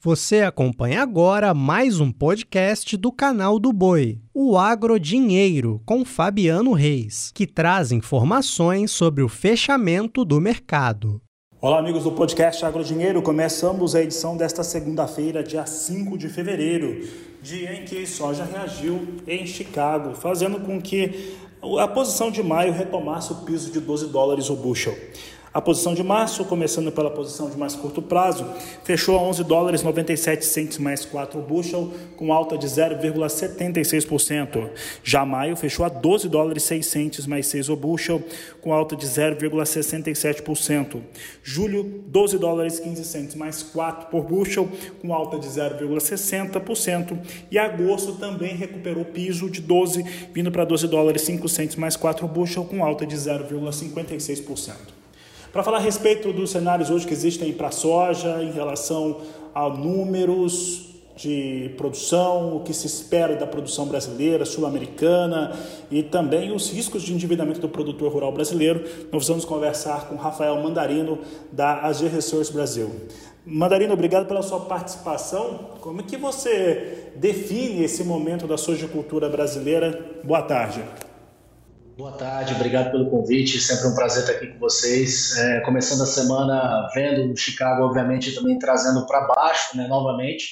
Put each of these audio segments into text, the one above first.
Você acompanha agora mais um podcast do canal do Boi, o Agrodinheiro, com Fabiano Reis, que traz informações sobre o fechamento do mercado. Olá, amigos do podcast Agrodinheiro. Começamos a edição desta segunda-feira, dia 5 de fevereiro, dia em que soja reagiu em Chicago, fazendo com que a posição de maio retomasse o piso de 12 dólares o bushel. A posição de março, começando pela posição de mais curto prazo, fechou a 11 dólares 97 centes mais 4 bushel, com alta de 0,76%. Já maio fechou a 12 dólares 6 centes mais 6 o bushel, com alta de 0,67%. Julho, 12 dólares 15 centes mais 4 por bushel, com alta de 0,60%. E agosto também recuperou piso de 12, vindo para 12 dólares 5 centes mais 4 bushel, com alta de 0,56%. Para falar a respeito dos cenários hoje que existem para a soja, em relação a números de produção, o que se espera da produção brasileira, sul-americana e também os riscos de endividamento do produtor rural brasileiro, nós vamos conversar com Rafael Mandarino, da AG Resource Brasil. Mandarino, obrigado pela sua participação. Como é que você define esse momento da sojicultura brasileira? Boa tarde. Boa tarde, obrigado pelo convite. Sempre um prazer estar aqui com vocês. É, começando a semana vendo o Chicago, obviamente, também trazendo para baixo, né, novamente,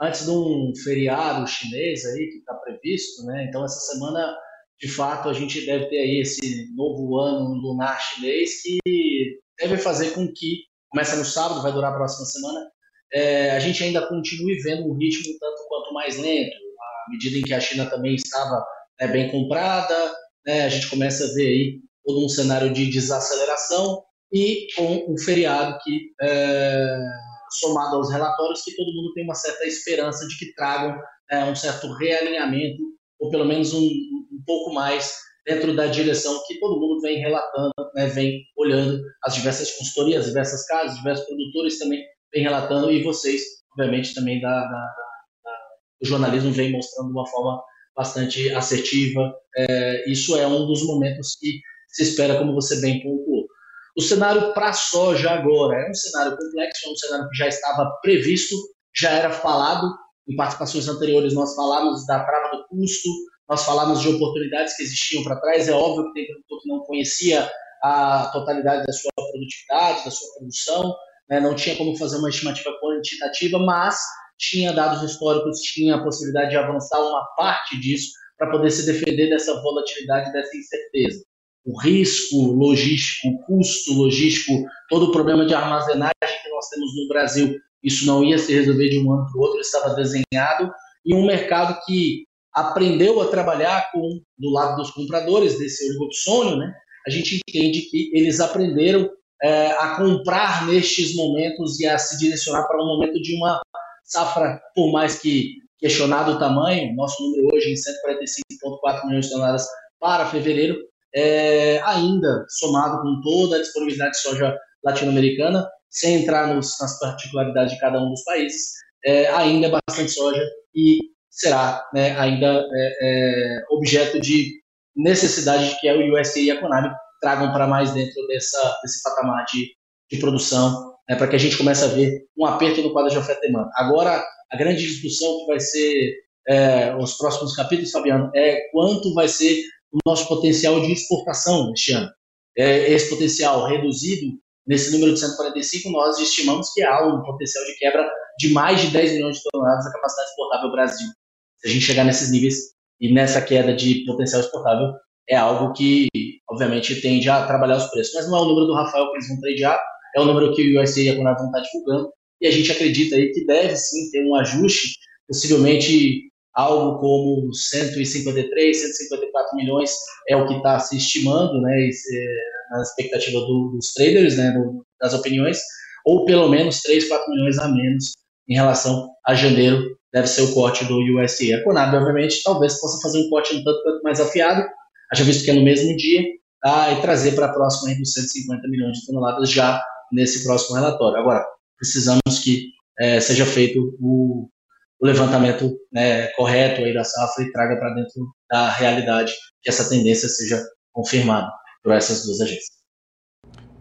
antes de um feriado chinês aí que está previsto, né? Então essa semana, de fato, a gente deve ter aí esse novo ano lunar chinês que deve fazer com que começa no sábado, vai durar a próxima semana. É, a gente ainda continue vendo um ritmo tanto quanto mais lento, à medida em que a China também estava né, bem comprada né, a gente começa a ver aí todo um cenário de desaceleração e com um feriado que, é, somado aos relatórios, que todo mundo tem uma certa esperança de que tragam é, um certo realinhamento, ou pelo menos um, um, pouco mais dentro da direção que todo mundo vem relatando, né, vem olhando as diversas consultorias, as diversas casas, diversos produtores também vem relatando, e vocês, obviamente, também da, da, da, jornalismo vem mostrando de uma forma bastante assertiva. É, isso é um dos momentos que se espera, como você bem pontuou. O cenário para soja agora é um cenário complexo, é um cenário que já estava previsto, já era falado. Em participações anteriores, nós falamos da trava do custo, nós falamos de oportunidades que existiam para trás. É óbvio que tem produtor que não conhecia a totalidade da sua produtividade, da sua produção, né? não tinha como fazer uma estimativa quantitativa, mas tinha dados históricos, tinha a possibilidade de avançar uma parte disso para poder se defender dessa volatilidade, dessa incerteza. O risco logístico, o custo logístico, todo o problema de armazenagem que nós temos no Brasil, isso não ia se resolver de um ano para o outro, estava desenhado, e um mercado que aprendeu a trabalhar com do lado dos compradores desse oligopsônio, né? A gente entende que eles aprenderam é, a comprar nestes momentos e a se direcionar para um momento de uma Safra, por mais que questionado o tamanho, nosso número hoje em 145,4 milhões de toneladas para fevereiro, é, ainda somado com toda a disponibilidade de soja latino-americana, sem entrar nos, nas particularidades de cada um dos países, é, ainda é bastante soja e será né, ainda é, é objeto de necessidade de que a USA e a Conab tragam para mais dentro dessa, desse patamar de, de produção né, para que a gente comece a ver um aperto no quadro de oferta e demanda. Agora, a grande discussão que vai ser é, os próximos capítulos, Fabiano, é quanto vai ser o nosso potencial de exportação este ano. É, esse potencial reduzido, nesse número de 145, nós estimamos que há um potencial de quebra de mais de 10 milhões de toneladas da capacidade exportável do Brasil. Se a gente chegar nesses níveis e nessa queda de potencial exportável, é algo que, obviamente, tende a trabalhar os preços. Mas não é o número do Rafael que eles vão tradear, é o número que o USA e a Conab vão estar divulgando, e a gente acredita aí que deve sim ter um ajuste, possivelmente algo como 153, 154 milhões é o que está se estimando, né, na expectativa do, dos traders, né, das opiniões, ou pelo menos 3, 4 milhões a menos em relação a janeiro, deve ser o corte do USA. A Conab, obviamente, talvez possa fazer um corte um tanto quanto mais afiado, haja visto que é no mesmo dia, tá, e trazer para a próxima dos 150 milhões de toneladas já nesse próximo relatório. Agora, precisamos que é, seja feito o, o levantamento né, correto aí da safra e traga para dentro da realidade que essa tendência seja confirmada por essas duas agências.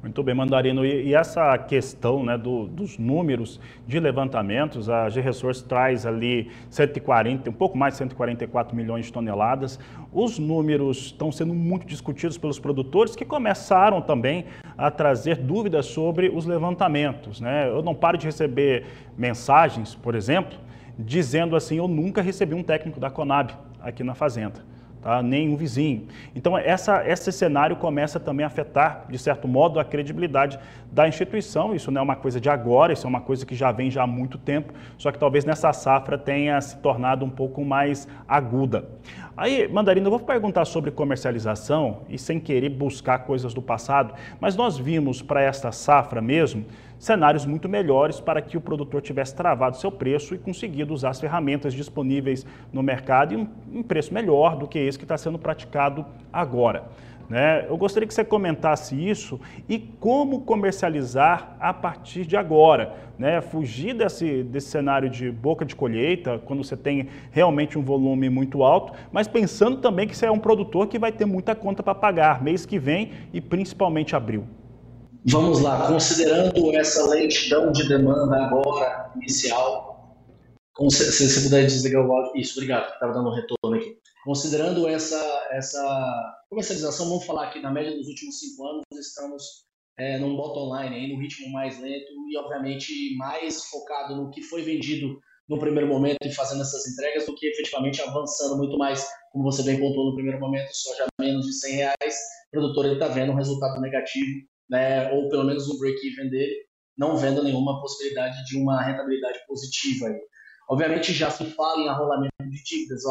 Muito bem, Mandarino. E, e essa questão né, do, dos números de levantamentos, a G-Resource traz ali 140, um pouco mais de 144 milhões de toneladas. Os números estão sendo muito discutidos pelos produtores que começaram também a trazer dúvidas sobre os levantamentos. Né? Eu não paro de receber mensagens, por exemplo, dizendo assim: eu nunca recebi um técnico da Conab aqui na fazenda tá? nem um vizinho. Então, essa, esse cenário começa também a afetar, de certo modo, a credibilidade da instituição. Isso não é uma coisa de agora, isso é uma coisa que já vem já há muito tempo, só que talvez nessa safra tenha se tornado um pouco mais aguda. Aí, Mandarina, eu vou perguntar sobre comercialização e sem querer buscar coisas do passado, mas nós vimos para esta safra mesmo cenários muito melhores para que o produtor tivesse travado seu preço e conseguido usar as ferramentas disponíveis no mercado e um, um preço melhor do que esse que está sendo praticado agora. Né? Eu gostaria que você comentasse isso e como comercializar a partir de agora. Né? Fugir desse, desse cenário de boca de colheita, quando você tem realmente um volume muito alto, mas pensando também que você é um produtor que vai ter muita conta para pagar mês que vem e principalmente abril. Vamos lá, considerando essa lentidão de demanda agora, inicial, se você puder desligar o áudio. Isso, obrigado, estava dando um retorno aqui. Considerando essa, essa comercialização, vamos falar aqui, na média dos últimos cinco anos, estamos é, num bottom line, aí, num ritmo mais lento e, obviamente, mais focado no que foi vendido no primeiro momento e fazendo essas entregas do que efetivamente avançando muito mais, como você bem contou no primeiro momento, só já menos de 100 reais, o produtor está vendo um resultado negativo né, ou pelo menos um break-even dele, não vendo nenhuma possibilidade de uma rentabilidade positiva. Aí. Obviamente já se fala em arrolamento de dívidas,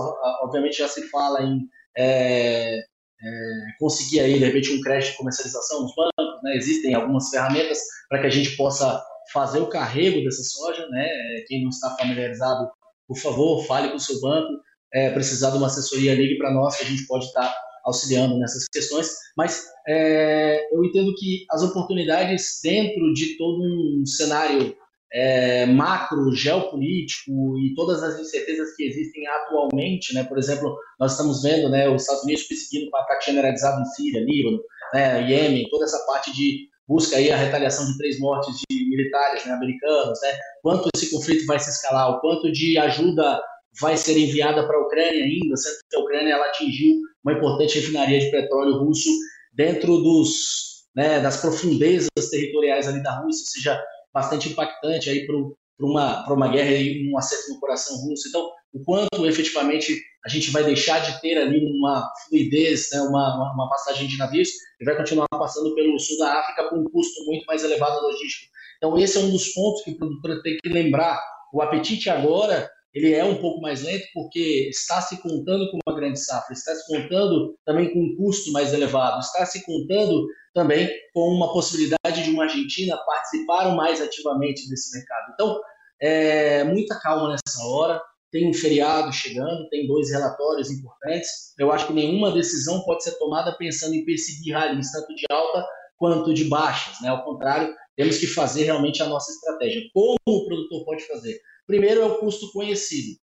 obviamente já se fala em é, é, conseguir aí, de repente, um crédito de comercialização nos bancos, né? existem algumas ferramentas para que a gente possa fazer o carrego dessa soja, né? quem não está familiarizado, por favor, fale com o seu banco, é, precisar de uma assessoria, ligue para nós que a gente pode estar auxiliando nessas questões, mas é, eu entendo que as oportunidades dentro de todo um cenário é, macro, geopolítico e todas as incertezas que existem atualmente, né? Por exemplo, nós estamos vendo, né, os Estados Unidos perseguindo um ataque generalizado em Síria, Líbano, né, Iêmen, toda essa parte de busca aí a retaliação de três mortes de militares né, americanos, né? Quanto esse conflito vai se escalar, o quanto de ajuda vai ser enviada para a Ucrânia ainda, sendo que a Ucrânia ela atingiu uma importante refinaria de petróleo russo dentro dos, né, das profundezas territoriais ali da Rússia, seja bastante impactante aí para uma, uma guerra e um acerto no coração russo. Então, o quanto efetivamente a gente vai deixar de ter ali uma fluidez, né, uma, uma, passagem de navios e vai continuar passando pelo sul da África com um custo muito mais elevado logístico. Então, esse é um dos pontos que o produtor tem que lembrar. O apetite agora ele é um pouco mais lento porque está se contando com uma grande safra, está se contando também com um custo mais elevado, está se contando também com uma possibilidade de uma Argentina participar mais ativamente desse mercado. Então, é, muita calma nessa hora. Tem um feriado chegando, tem dois relatórios importantes. Eu acho que nenhuma decisão pode ser tomada pensando em perseguir rallies, tanto de alta quanto de baixas. Né? Ao contrário, temos que fazer realmente a nossa estratégia. Como o produtor pode fazer? Primeiro é o custo conhecido.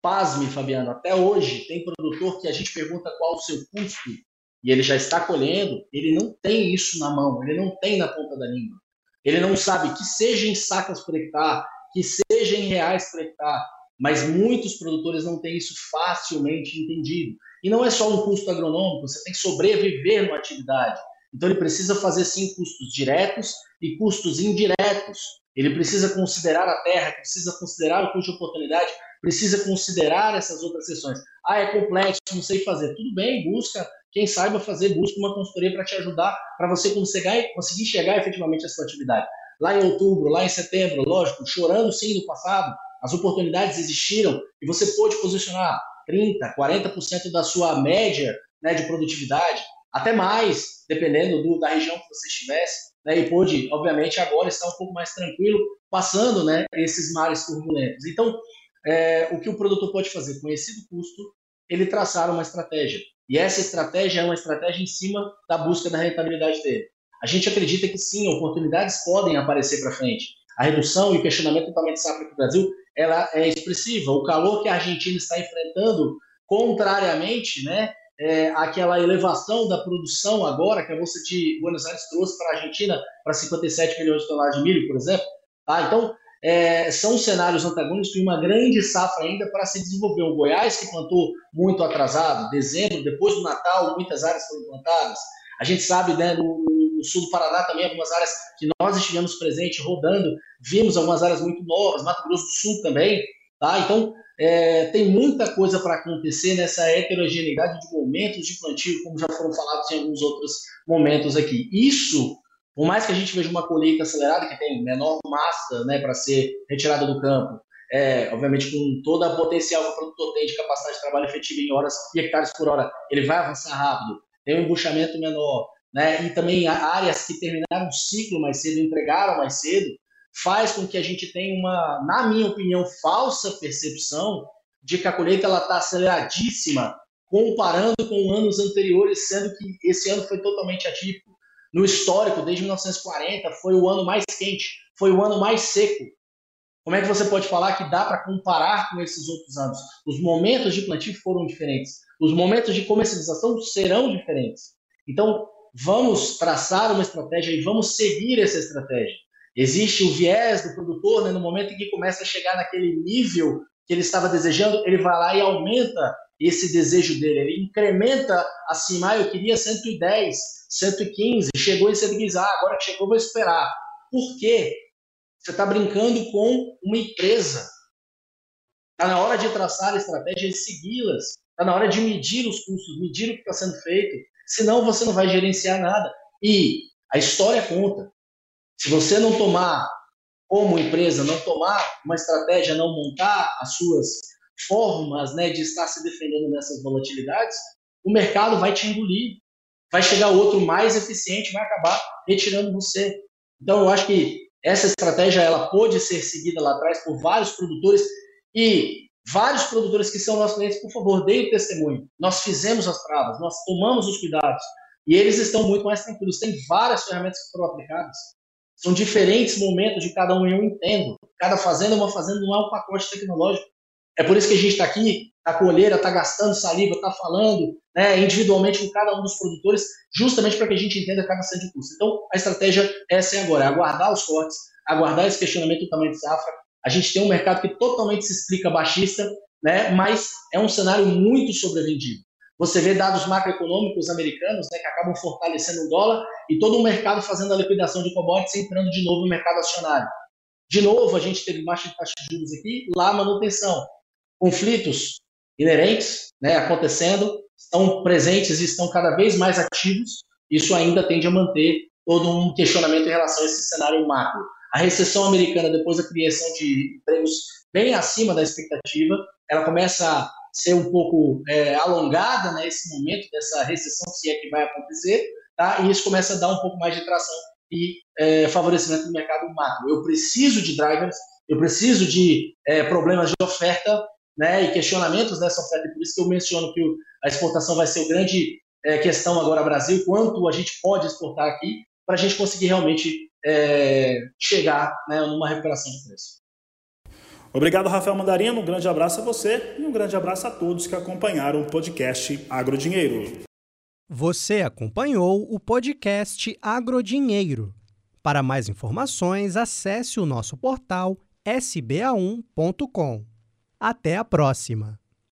Pasme, Fabiano, até hoje tem produtor que a gente pergunta qual o seu custo e ele já está colhendo, ele não tem isso na mão, ele não tem na ponta da língua. Ele não sabe que seja em sacas por hectare, que seja em reais por hectare, mas muitos produtores não têm isso facilmente entendido. E não é só um custo agronômico, você tem que sobreviver numa atividade. Então ele precisa fazer sim custos diretos e custos indiretos. Ele precisa considerar a terra, precisa considerar o custo de oportunidade, precisa considerar essas outras sessões. Ah, é complexo, não sei fazer. Tudo bem, busca quem saiba fazer, busca uma consultoria para te ajudar, para você conseguir, conseguir chegar efetivamente à sua atividade. Lá em outubro, lá em setembro, lógico, chorando sim no passado, as oportunidades existiram e você pôde posicionar 30%, 40% da sua média né, de produtividade, até mais, dependendo do, da região que você estivesse né, e pôde, obviamente, agora estar um pouco mais tranquilo, passando né, esses mares turbulentos. Então, é, o que o produtor pode fazer? Conhecido o custo, ele traçar uma estratégia. E essa estratégia é uma estratégia em cima da busca da rentabilidade dele. A gente acredita que sim, oportunidades podem aparecer para frente. A redução e o questionamento totalmente safra para o Brasil ela é expressiva. O calor que a Argentina está enfrentando, contrariamente, né, é, aquela elevação da produção agora, que a Bolsa de Buenos Aires trouxe para a Argentina para 57 milhões de toneladas de milho, por exemplo. Tá? Então, é, são cenários antagônicos e uma grande safra ainda para se desenvolver. O Goiás, que plantou muito atrasado, dezembro, depois do Natal, muitas áreas foram plantadas. A gente sabe, né, no, no sul do Paraná também, algumas áreas que nós estivemos presentes, rodando, vimos algumas áreas muito novas, Mato Grosso do Sul também. Tá? Então, é, tem muita coisa para acontecer nessa heterogeneidade de momentos de plantio, como já foram falados em alguns outros momentos aqui. Isso, por mais que a gente veja uma colheita acelerada, que tem menor massa né, para ser retirada do campo, é, obviamente com toda a potencial que o produtor tem de capacidade de trabalho efetivo em horas e hectares por hora, ele vai avançar rápido, tem um embuchamento menor, né, e também áreas que terminaram o ciclo mais cedo, entregaram mais cedo, faz com que a gente tenha uma, na minha opinião, falsa percepção de que a colheita está aceleradíssima comparando com anos anteriores, sendo que esse ano foi totalmente atípico. No histórico, desde 1940, foi o ano mais quente, foi o ano mais seco. Como é que você pode falar que dá para comparar com esses outros anos? Os momentos de plantio foram diferentes, os momentos de comercialização serão diferentes. Então, vamos traçar uma estratégia e vamos seguir essa estratégia. Existe o viés do produtor, né, no momento em que começa a chegar naquele nível que ele estava desejando, ele vai lá e aumenta esse desejo dele, ele incrementa assim, ah, eu queria 110, 115, chegou em 115, ah, agora que chegou, vou esperar. Por quê? Você está brincando com uma empresa. Está na hora de traçar estratégias e segui-las. Está na hora de medir os custos, medir o que está sendo feito. Senão você não vai gerenciar nada. E a história conta. Se você não tomar, como empresa, não tomar uma estratégia, não montar as suas formas né, de estar se defendendo nessas volatilidades, o mercado vai te engolir. Vai chegar outro mais eficiente, vai acabar retirando você. Então, eu acho que essa estratégia ela pode ser seguida lá atrás por vários produtores e vários produtores que são nossos clientes, por favor, deem o testemunho. Nós fizemos as travas, nós tomamos os cuidados e eles estão muito mais tranquilos. Tem várias ferramentas que foram aplicadas. São diferentes momentos de cada um eu entendo. Cada fazenda, uma fazenda não é um pacote tecnológico. É por isso que a gente está aqui, a colheira, está gastando saliva, está falando né, individualmente com cada um dos produtores, justamente para que a gente entenda cada centro de custo. Então, a estratégia essa é agora, é aguardar os cortes, aguardar esse questionamento do tamanho de safra. A gente tem um mercado que totalmente se explica baixista, né, mas é um cenário muito sobrevendido. Você vê dados macroeconômicos americanos né, que acabam fortalecendo o dólar e todo o mercado fazendo a liquidação de commodities entrando de novo no mercado acionário. De novo, a gente teve baixa taxa de juros aqui, lá manutenção. Conflitos inerentes né, acontecendo, estão presentes e estão cada vez mais ativos. Isso ainda tende a manter todo um questionamento em relação a esse cenário macro. A recessão americana, depois da criação de empregos bem acima da expectativa, ela começa ser um pouco é, alongada né, momento dessa recessão, se é que vai acontecer, tá? e isso começa a dar um pouco mais de tração e é, favorecimento do mercado macro. Eu preciso de drivers, eu preciso de é, problemas de oferta né, e questionamentos dessa oferta, e por isso que eu menciono que a exportação vai ser a grande é, questão agora Brasil, quanto a gente pode exportar aqui, para a gente conseguir realmente é, chegar né, numa recuperação de preço. Obrigado, Rafael Mandarino. Um grande abraço a você e um grande abraço a todos que acompanharam o podcast Agrodinheiro. Você acompanhou o podcast Agrodinheiro. Para mais informações, acesse o nosso portal sba1.com. Até a próxima!